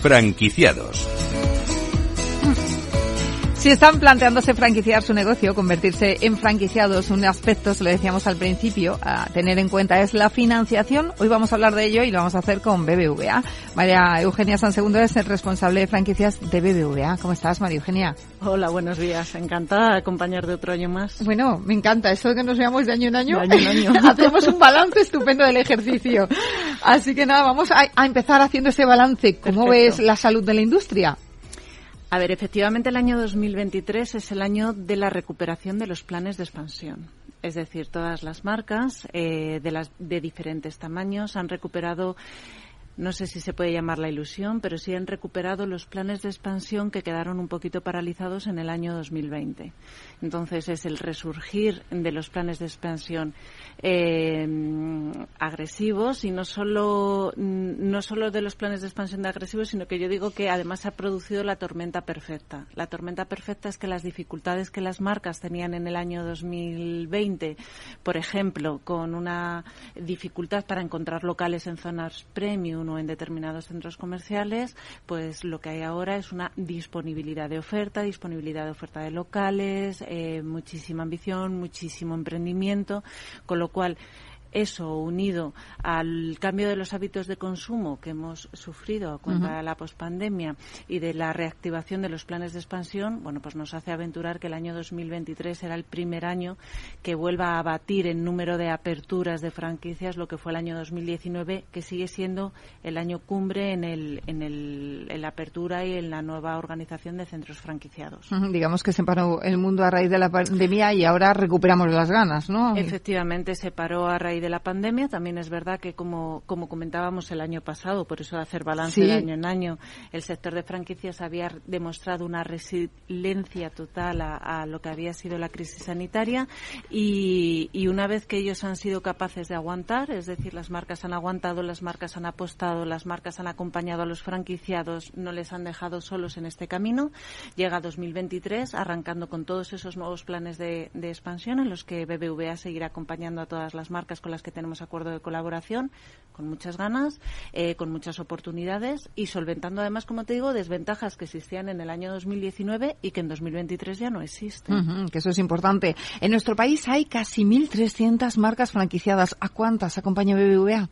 Franquiciados. Si están planteándose franquiciar su negocio, convertirse en franquiciados, un aspecto, se lo decíamos al principio, a tener en cuenta es la financiación. Hoy vamos a hablar de ello y lo vamos a hacer con BBVA. María Eugenia San Segundo es el responsable de franquicias de BBVA. ¿Cómo estás, María Eugenia? Hola, buenos días. Encantada de acompañar de otro año más. Bueno, me encanta eso de que nos veamos de año en año. De año en año. Hacemos un balance estupendo del ejercicio. Así que nada, vamos a, a empezar haciendo ese balance. ¿Cómo Perfecto. ves la salud de la industria? A ver, efectivamente el año 2023 es el año de la recuperación de los planes de expansión. Es decir, todas las marcas eh, de, las, de diferentes tamaños han recuperado, no sé si se puede llamar la ilusión, pero sí han recuperado los planes de expansión que quedaron un poquito paralizados en el año 2020. Entonces es el resurgir de los planes de expansión eh, agresivos y no solo no solo de los planes de expansión agresivos, sino que yo digo que además ha producido la tormenta perfecta. La tormenta perfecta es que las dificultades que las marcas tenían en el año 2020, por ejemplo, con una dificultad para encontrar locales en zonas premium en determinados centros comerciales, pues lo que hay ahora es una disponibilidad de oferta, disponibilidad de oferta de locales, eh, muchísima ambición, muchísimo emprendimiento, con lo cual eso unido al cambio de los hábitos de consumo que hemos sufrido a cuenta de la pospandemia y de la reactivación de los planes de expansión, bueno, pues nos hace aventurar que el año 2023 será el primer año que vuelva a batir en número de aperturas de franquicias lo que fue el año 2019, que sigue siendo el año cumbre en, el, en, el, en la apertura y en la nueva organización de centros franquiciados. Digamos que se paró el mundo a raíz de la pandemia y ahora recuperamos las ganas, ¿no? Efectivamente, se paró a raíz de la pandemia. También es verdad que, como, como comentábamos el año pasado, por eso de hacer balance Sí. de año en año, el sector de franquicias había demostrado una resiliencia total a, a lo que había sido la crisis sanitaria y, y una vez que ellos han sido capaces de aguantar, es decir, las marcas han aguantado, las marcas han apostado, las marcas han acompañado a los franquiciados, no les han dejado solos en este camino, llega 2023 arrancando con todos esos nuevos planes de, de expansión en los que BBVA seguirá acompañando a todas las marcas con las que tenemos acuerdo de colaboración, con muchas ganas, eh, con muchas oportunidades y solventando además, como te digo, desventajas que existían en el año 2019 y que en 2023 ya no existen. Que eso es importante. En nuestro país hay casi 1.300 marcas franquiciadas. ¿A cuántas acompaña BBVA?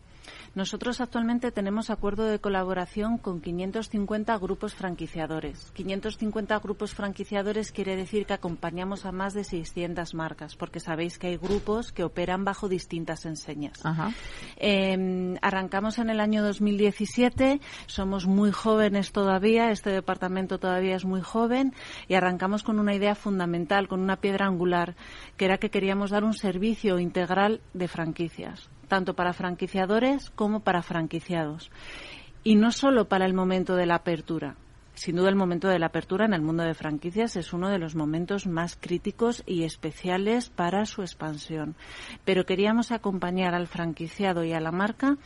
Nosotros actualmente tenemos acuerdo de colaboración con 550 grupos franquiciadores. 550 grupos franquiciadores quiere decir que acompañamos a más de 600 marcas, porque sabéis que hay grupos que operan bajo distintas enseñas. Ajá. Eh, arrancamos en el año 2017, somos muy jóvenes todavía, este departamento todavía es muy joven y arrancamos con una idea fundamental, con una piedra angular, que era que queríamos dar un servicio integral de franquicias, tanto para franquiciadores como para franquiciados. Y no solo para el momento de la apertura, sin duda el momento de la apertura en el mundo de franquicias es uno de los momentos más críticos y especiales para su expansión. Pero queríamos acompañar al franquiciado y a la marca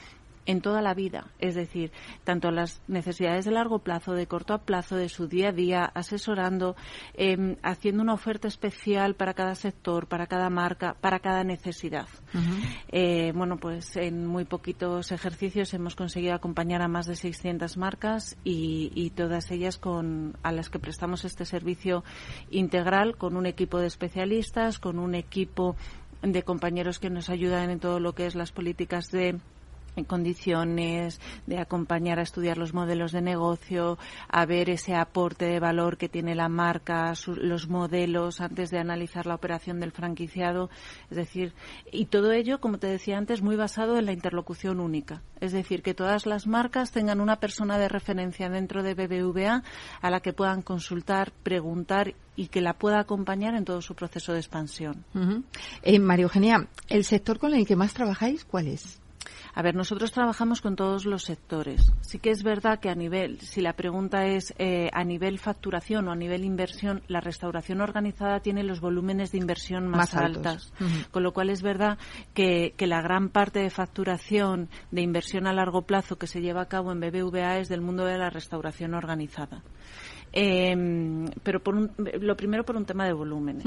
en toda la vida, es decir, tanto las necesidades de largo plazo, de corto plazo, de su día a día, asesorando, eh, haciendo una oferta especial para cada sector, para cada marca, para cada necesidad. Uh -huh. eh, bueno, pues en muy poquitos ejercicios hemos conseguido acompañar a más de 600 marcas y, y todas ellas con a las que prestamos este servicio integral con un equipo de especialistas, con un equipo de compañeros que nos ayudan en todo lo que es las políticas de en condiciones de acompañar a estudiar los modelos de negocio, a ver ese aporte de valor que tiene la marca, su, los modelos antes de analizar la operación del franquiciado, es decir, y todo ello, como te decía antes, muy basado en la interlocución única, es decir, que todas las marcas tengan una persona de referencia dentro de BBVA a la que puedan consultar, preguntar y que la pueda acompañar en todo su proceso de expansión. Eh, María Eugenia, ¿el sector con el que más trabajáis cuál es? A ver, nosotros trabajamos con todos los sectores. Sí que es verdad que a nivel, si la pregunta es eh, a nivel facturación o a nivel inversión, la restauración organizada tiene los volúmenes de inversión más, más altas. Uh -huh. Con lo cual es verdad que, que, la gran parte de facturación de inversión a largo plazo que se lleva a cabo en BBVA es del mundo de la restauración organizada. Em, pero por lo primero por un tema de volúmenes.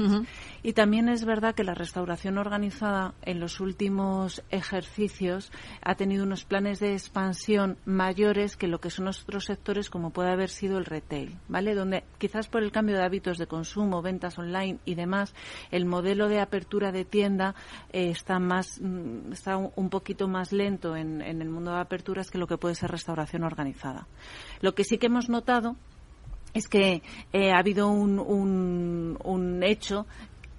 Y también es verdad que la restauración organizada en los últimos ejercicios ha tenido unos planes de expansión mayores que lo que son otros sectores como puede haber sido el retail, ¿vale? Donde quizás por el cambio de hábitos de consumo, ventas online y demás, el modelo de apertura de tienda eh, está más mm, está un poquito más lento en, en el mundo de aperturas que lo que puede ser restauración organizada. Lo que sí que hemos notado es que eh, ha habido un, un, hecho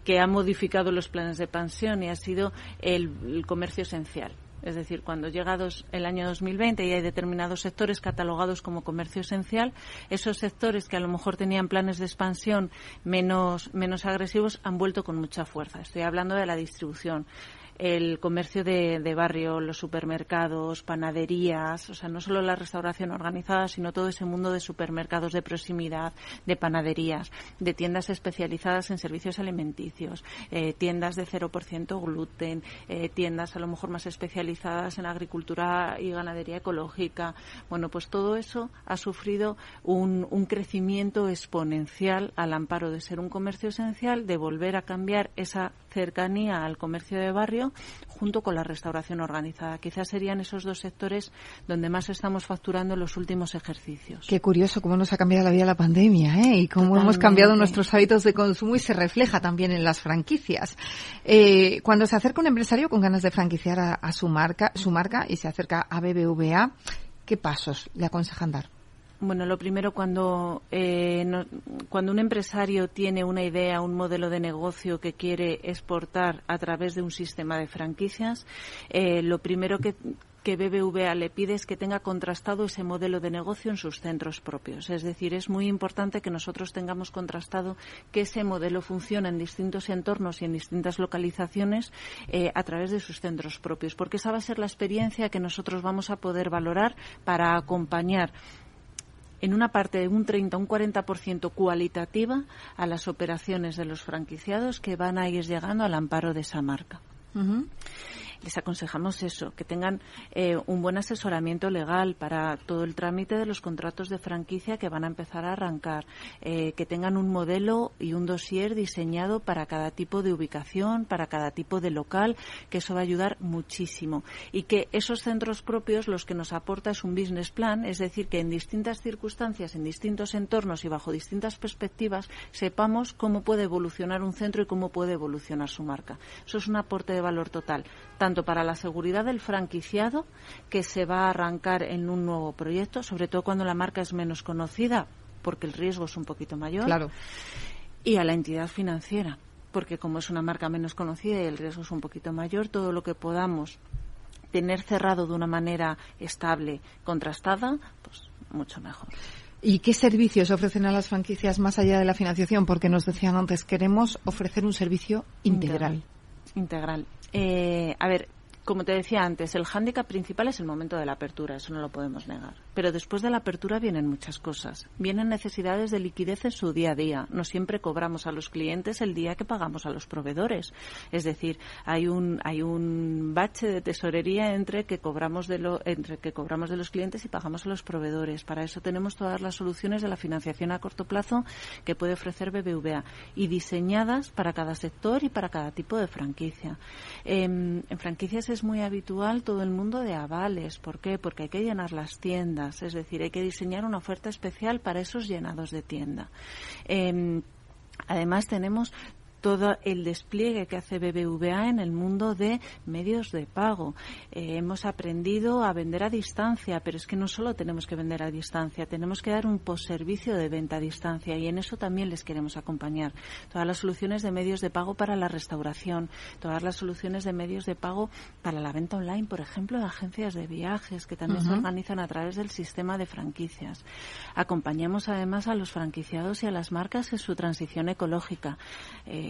que ha modificado los planes de pensión y ha sido el, comercio esencial. Es decir, cuando llega el año 2020 y hay determinados sectores catalogados como comercio esencial, esos sectores que a lo mejor tenían planes de expansión menos, menos agresivos han vuelto con mucha fuerza. Estoy hablando de la distribución el comercio de, barrio, los supermercados, panaderías, o sea, no solo la restauración organizada, sino todo ese mundo de supermercados de proximidad, de panaderías, de tiendas especializadas en servicios alimenticios, eh, tiendas de 0% gluten, eh, tiendas a lo mejor más especializadas en agricultura y ganadería ecológica. Bueno, pues todo eso ha sufrido un, un crecimiento exponencial al amparo de ser un comercio esencial, de volver a cambiar esa cercanía al comercio de barrio junto con la restauración organizada. Quizás serían esos dos sectores donde más estamos facturando en los últimos ejercicios. Qué curioso cómo nos ha cambiado la vida la pandemia ¿eh? y cómo hemos cambiado nuestros hábitos de consumo y se refleja también en las franquicias. Eh, cuando se acerca un empresario con ganas de franquiciar a, su marca, su marca y se acerca a BBVA, ¿qué pasos le aconsejan dar? Bueno, lo primero, cuando, eh, cuando un empresario tiene una idea, un modelo de negocio que quiere exportar a través de un sistema de franquicias, eh, lo primero que, que BBVA le pide es que tenga contrastado ese modelo de negocio en sus centros propios. Es decir, es muy importante que nosotros tengamos contrastado que ese modelo funciona en distintos entornos y en distintas localizaciones eh, a través de sus centros propios, porque esa va a ser la experiencia que nosotros vamos a poder valorar para acompañar en una parte de un 30 un 40% cualitativa a las operaciones de los franquiciados que van a ir llegando al amparo de esa marca les aconsejamos eso, que tengan eh, un buen asesoramiento legal para todo el trámite de los contratos de franquicia que van a empezar a arrancar, eh, que tengan un modelo y un dossier diseñado para cada tipo de ubicación, para cada tipo de local, que eso va a ayudar muchísimo. Y que esos centros propios los que nos aporta es un business plan, es decir, que en distintas circunstancias, en distintos entornos y bajo distintas perspectivas sepamos cómo puede evolucionar un centro y cómo puede evolucionar su marca. Eso es un aporte de valor total para la seguridad del franquiciado, que se va a arrancar en un nuevo proyecto, sobre todo cuando la marca es menos conocida, porque el riesgo es un poquito mayor, claro. y a la entidad financiera, porque como es una marca menos conocida y el riesgo es un poquito mayor, todo lo que podamos tener cerrado de una manera estable, contrastada, pues mucho mejor. ¿Y qué servicios ofrecen a las franquicias más allá de la financiación? Porque nos decían antes, queremos ofrecer un servicio integral. Integral. Eh, a ver, como te decía antes, el hándicap principal es el momento de la apertura, eso no lo podemos negar. Pero después de la apertura vienen muchas cosas. Vienen necesidades de liquidez en su día a día. No siempre cobramos a los clientes el día que pagamos a los proveedores. Es decir, hay un, hay un bache de tesorería entre que cobramos de lo, entre que cobramos de los clientes y pagamos a los proveedores. Para eso tenemos todas las soluciones de la financiación a corto plazo que puede ofrecer BBVA y diseñadas para cada sector y para cada tipo de franquicia. Em, en franquicias muy habitual todo el mundo de avales. ¿Por qué? Porque hay que llenar las tiendas, es decir, hay que diseñar una oferta especial para esos llenados de tienda. Em, además tenemos todo el despliegue que hace BBVA en el mundo de medios de pago. Eh, hemos aprendido a vender a distancia, pero es que no solo tenemos que vender a distancia, tenemos que dar un postservicio de venta a distancia y en eso también les queremos acompañar. Todas las soluciones de medios de pago para la restauración, todas las soluciones de medios de pago para la venta online, por ejemplo, de agencias de viajes que también se organizan a través del sistema de franquicias. Acompañamos además a los franquiciados y a las marcas en su transición ecológica. Eh,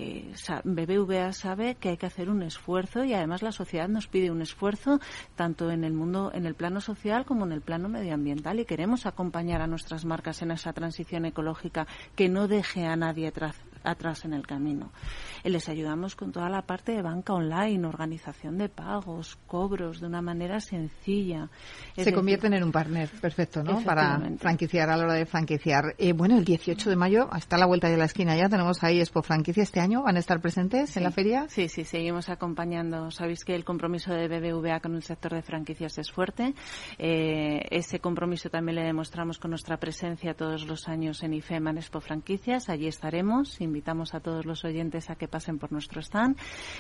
BBVA sabe que hay que hacer un esfuerzo y además la sociedad nos pide un esfuerzo tanto en el mundo, en el plano social como en el plano medioambiental y queremos acompañar a nuestras marcas en esa transición ecológica que no deje a nadie atrás atrás en el camino. Eh, les ayudamos con toda la parte de banca online, organización de pagos, cobros de una manera sencilla. Se convierten en un partner perfecto, ¿no? Para franquiciar a la hora de franquiciar. Eh, bueno, el 18 de mayo, está la vuelta de la esquina ya, tenemos ahí Expo Franquicia este año. ¿Van a estar presentes en la feria? Sí, sí, seguimos acompañando. Sabéis que el compromiso de BBVA con el sector de franquicias es fuerte. Eh, ese compromiso también le demostramos con nuestra presencia todos los años en IFEMA en Expo Franquicias. Allí estaremos. Invitamos a todos los oyentes a que pasen por nuestro stand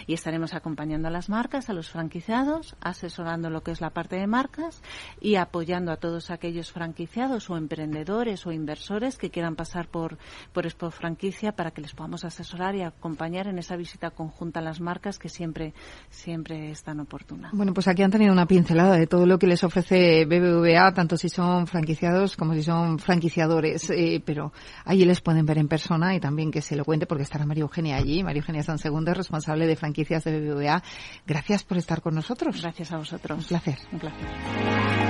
y estaremos acompañando a las marcas, a los franquiciados, asesorando lo que es la parte de marcas y apoyando a todos aquellos franquiciados o emprendedores o inversores que quieran pasar por, por Expo Franquicia para que les podamos asesorar y acompañar en esa visita conjunta a las marcas que siempre, siempre es tan oportuna. Bueno, pues aquí han tenido una pincelada de todo lo que les ofrece BBVA, tanto si son franquiciados como si son franquiciadores, eh, pero allí les pueden ver en persona y también que se lo cuente porque estará María Eugenia allí. María Eugenia San Segundo, responsable de franquicias de BBVA. Gracias por estar con nosotros. Gracias a vosotros. Un placer. Un placer.